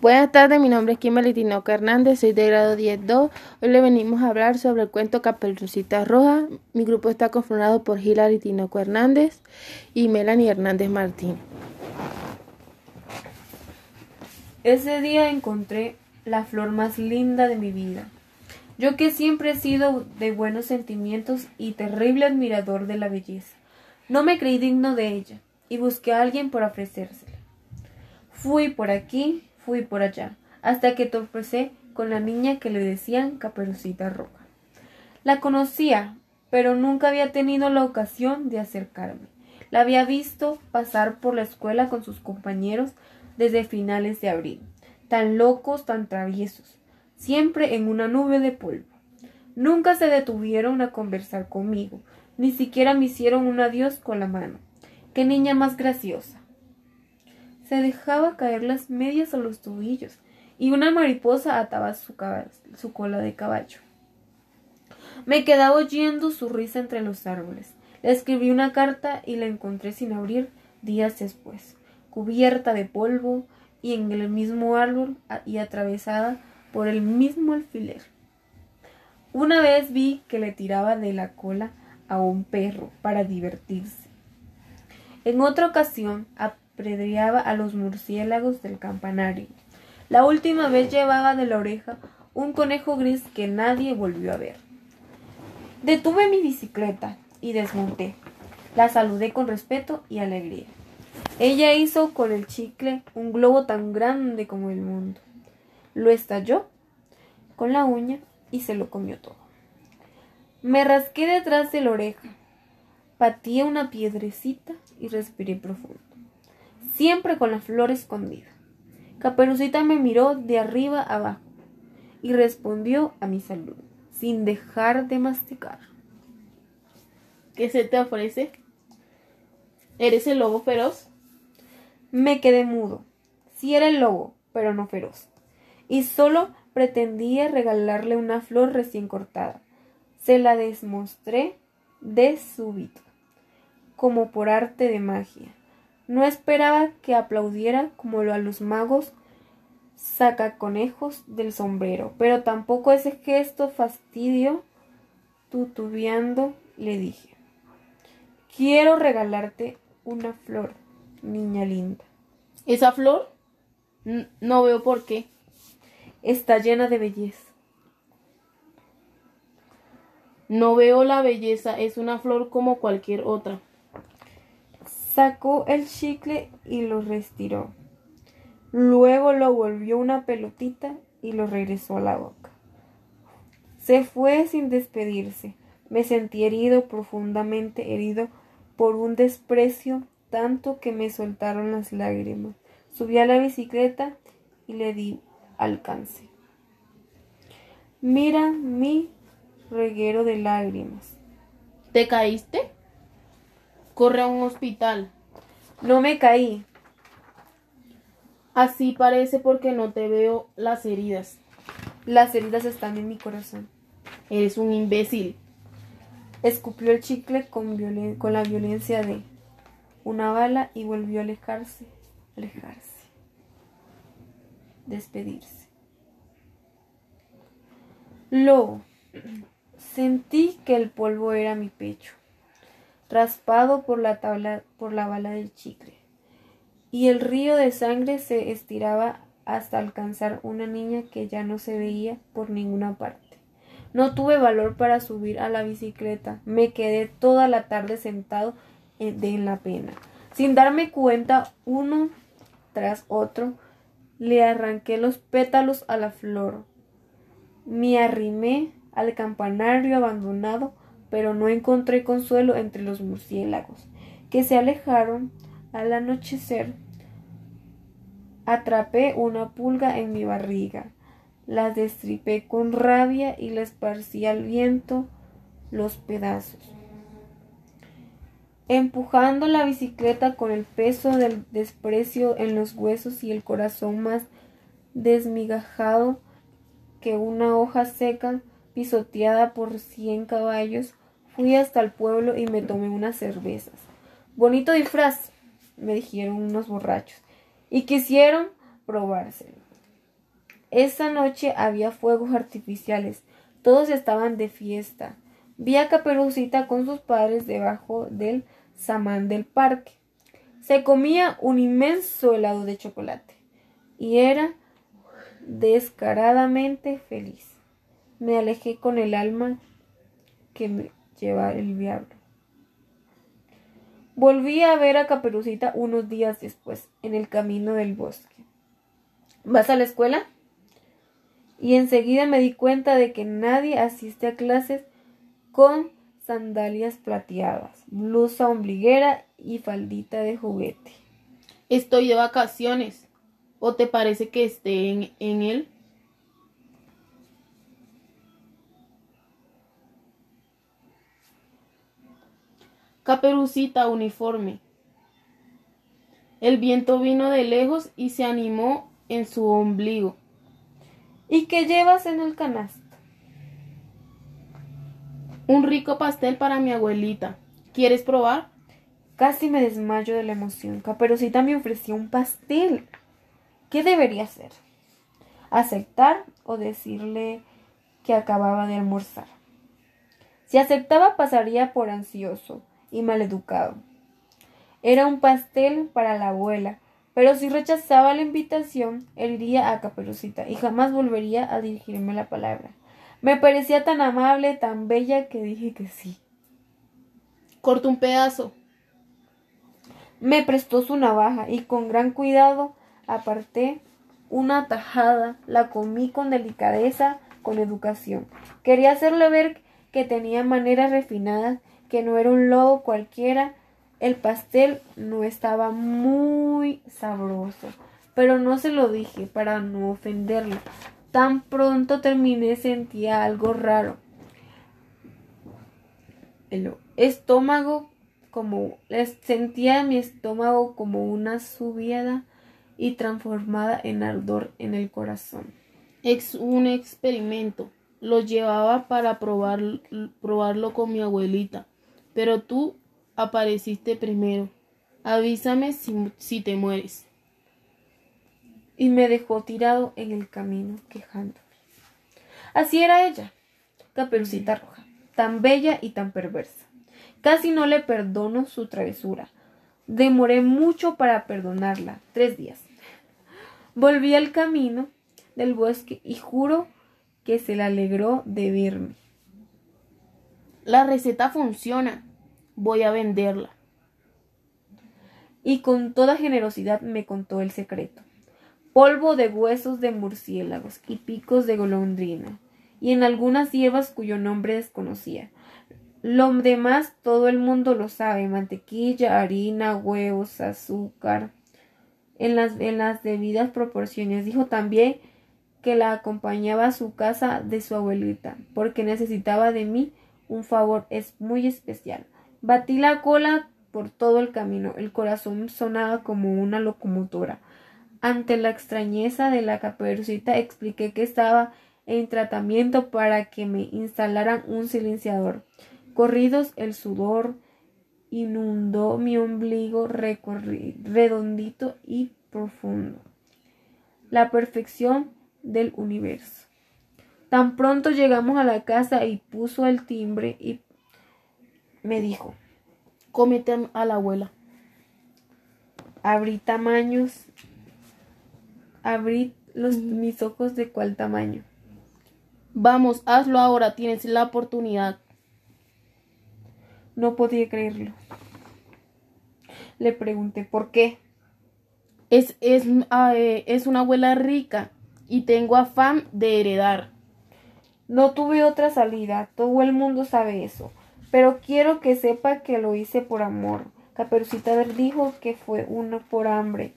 Buenas tardes, mi nombre es Kimberly Tinoco Hernández, soy de grado 10-2. Hoy le venimos a hablar sobre el cuento Caperucita Roja. Mi grupo está conformado por Hilary Tinoco Hernández y Melanie Hernández Martín. Ese día encontré la flor más linda de mi vida. Yo que siempre he sido de buenos sentimientos y terrible admirador de la belleza. No me creí digno de ella y busqué a alguien por ofrecérsela. Fui por aquí, fui por allá, hasta que tropecé con la niña que le decían Caperucita Roja. La conocía, pero nunca había tenido la ocasión de acercarme. La había visto pasar por la escuela con sus compañeros desde finales de abril, tan locos, tan traviesos, siempre en una nube de polvo. Nunca se detuvieron a conversar conmigo, ni siquiera me hicieron un adiós con la mano. Qué niña más graciosa se dejaba caer las medias a los tobillos y una mariposa ataba su, su cola de caballo. Me quedaba oyendo su risa entre los árboles. Le escribí una carta y la encontré sin abrir días después, cubierta de polvo y en el mismo árbol y atravesada por el mismo alfiler. Una vez vi que le tiraba de la cola a un perro para divertirse. En otra ocasión a los murciélagos del campanario. La última vez llevaba de la oreja un conejo gris que nadie volvió a ver. Detuve mi bicicleta y desmonté. La saludé con respeto y alegría. Ella hizo con el chicle un globo tan grande como el mundo. Lo estalló con la uña y se lo comió todo. Me rasqué detrás de la oreja, patí una piedrecita y respiré profundo siempre con la flor escondida. Caperucita me miró de arriba abajo y respondió a mi salud, sin dejar de masticar. ¿Qué se te ofrece? ¿Eres el lobo feroz? Me quedé mudo. Sí era el lobo, pero no feroz. Y solo pretendía regalarle una flor recién cortada. Se la desmostré de súbito, como por arte de magia. No esperaba que aplaudiera como lo a los magos sacaconejos del sombrero, pero tampoco ese gesto fastidio. Tutubeando le dije Quiero regalarte una flor, niña linda. ¿Esa flor? no veo por qué. Está llena de belleza. No veo la belleza, es una flor como cualquier otra. Sacó el chicle y lo retiró. Luego lo volvió una pelotita y lo regresó a la boca. Se fue sin despedirse. Me sentí herido, profundamente herido, por un desprecio tanto que me soltaron las lágrimas. Subí a la bicicleta y le di alcance. Mira mi reguero de lágrimas. ¿Te caíste? Corre a un hospital. No me caí. Así parece porque no te veo las heridas. Las heridas están en mi corazón. Eres un imbécil. Escupió el chicle con, con la violencia de una bala y volvió a alejarse, alejarse, despedirse. Lobo. Sentí que el polvo era mi pecho raspado por la tabla por la bala del chicle. Y el río de sangre se estiraba hasta alcanzar una niña que ya no se veía por ninguna parte. No tuve valor para subir a la bicicleta. Me quedé toda la tarde sentado en la pena. Sin darme cuenta, uno tras otro, le arranqué los pétalos a la flor. Me arrimé al campanario abandonado pero no encontré consuelo entre los murciélagos, que se alejaron al anochecer. Atrapé una pulga en mi barriga, la destripé con rabia y la esparcí al viento los pedazos. Empujando la bicicleta con el peso del desprecio en los huesos y el corazón más desmigajado que una hoja seca pisoteada por cien caballos, Fui hasta el pueblo y me tomé unas cervezas. Bonito disfraz, me dijeron unos borrachos, y quisieron probárselo. Esa noche había fuegos artificiales. Todos estaban de fiesta. Vi a Caperucita con sus padres debajo del samán del parque. Se comía un inmenso helado de chocolate y era descaradamente feliz. Me alejé con el alma que me lleva el diablo. Volví a ver a Caperucita unos días después, en el camino del bosque. ¿Vas a la escuela? Y enseguida me di cuenta de que nadie asiste a clases con sandalias plateadas, blusa ombliguera y faldita de juguete. Estoy de vacaciones. ¿O te parece que esté en, en él? Caperucita uniforme. El viento vino de lejos y se animó en su ombligo. ¿Y qué llevas en el canasto? Un rico pastel para mi abuelita. ¿Quieres probar? Casi me desmayo de la emoción. Caperucita me ofreció un pastel. ¿Qué debería hacer? ¿Aceptar o decirle que acababa de almorzar? Si aceptaba pasaría por ansioso y maleducado. Era un pastel para la abuela, pero si rechazaba la invitación, él iría a Caperucita y jamás volvería a dirigirme la palabra. Me parecía tan amable, tan bella, que dije que sí. Corto un pedazo. Me prestó su navaja y con gran cuidado aparté una tajada, la comí con delicadeza, con educación. Quería hacerle ver que tenía maneras refinadas, que no era un lobo cualquiera. El pastel no estaba muy sabroso, pero no se lo dije para no ofenderlo. Tan pronto terminé sentía algo raro. El estómago como sentía mi estómago como una subida y transformada en ardor en el corazón. Es un experimento. Lo llevaba para probar, probarlo con mi abuelita. Pero tú apareciste primero. Avísame si, si te mueres y me dejó tirado en el camino quejándome. Así era ella, Caperucita Roja, tan bella y tan perversa. Casi no le perdono su travesura. Demoré mucho para perdonarla, tres días. Volví al camino del bosque y juro que se le alegró de verme. La receta funciona. Voy a venderla. Y con toda generosidad me contó el secreto polvo de huesos de murciélagos y picos de golondrina, y en algunas hierbas cuyo nombre desconocía. Lo demás todo el mundo lo sabe, mantequilla, harina, huevos, azúcar, en las, en las debidas proporciones. Dijo también que la acompañaba a su casa de su abuelita, porque necesitaba de mí un favor es muy especial. Batí la cola por todo el camino, el corazón sonaba como una locomotora. Ante la extrañeza de la caperucita expliqué que estaba en tratamiento para que me instalaran un silenciador. Corridos el sudor inundó mi ombligo redondito y profundo. La perfección del universo. Tan pronto llegamos a la casa y puso el timbre y me dijo, cómete a la abuela. Abrí tamaños Abrí los, mis ojos de cuál tamaño. Vamos, hazlo ahora, tienes la oportunidad. No podía creerlo. Le pregunté por qué. Es, es, ah, eh, es una abuela rica y tengo afán de heredar. No tuve otra salida, todo el mundo sabe eso, pero quiero que sepa que lo hice por amor. Caperucita dijo que fue uno por hambre.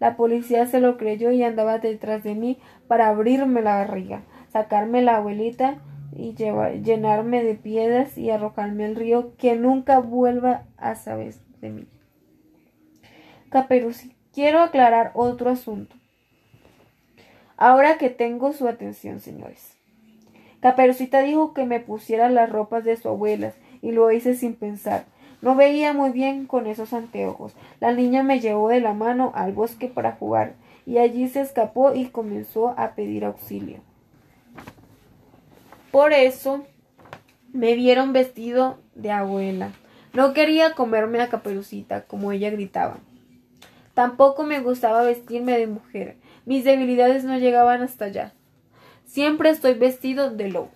La policía se lo creyó y andaba detrás de mí para abrirme la barriga, sacarme la abuelita y llenarme de piedras y arrojarme al río que nunca vuelva a saber de mí. Caperucita, quiero aclarar otro asunto. Ahora que tengo su atención, señores. Caperucita dijo que me pusiera las ropas de su abuela y lo hice sin pensar. No veía muy bien con esos anteojos. La niña me llevó de la mano al bosque para jugar y allí se escapó y comenzó a pedir auxilio. Por eso me vieron vestido de abuela. No quería comerme a caperucita, como ella gritaba. Tampoco me gustaba vestirme de mujer. Mis debilidades no llegaban hasta allá. Siempre estoy vestido de lobo.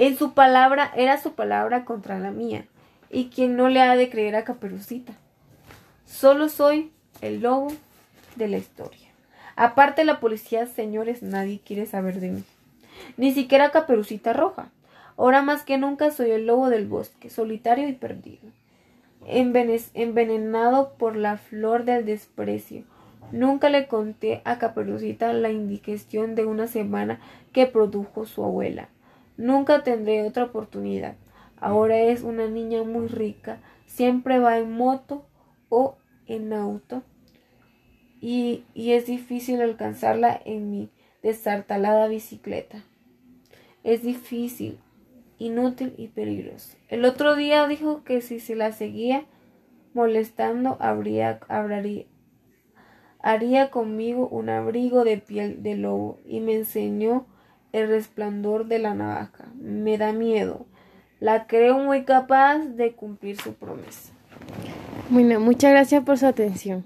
En su palabra era su palabra contra la mía. ¿Y quien no le ha de creer a Caperucita? Solo soy el lobo de la historia. Aparte la policía, señores, nadie quiere saber de mí. Ni siquiera Caperucita Roja. Ahora más que nunca soy el lobo del bosque, solitario y perdido. Envenenado por la flor del desprecio. Nunca le conté a Caperucita la indigestión de una semana que produjo su abuela. Nunca tendré otra oportunidad. Ahora es una niña muy rica, siempre va en moto o en auto y, y es difícil alcanzarla en mi desartalada bicicleta. Es difícil, inútil y peligroso. El otro día dijo que si se la seguía molestando habría, haría conmigo un abrigo de piel de lobo y me enseñó el resplandor de la navaja. Me da miedo. La creo muy capaz de cumplir su promesa. Bueno, muchas gracias por su atención.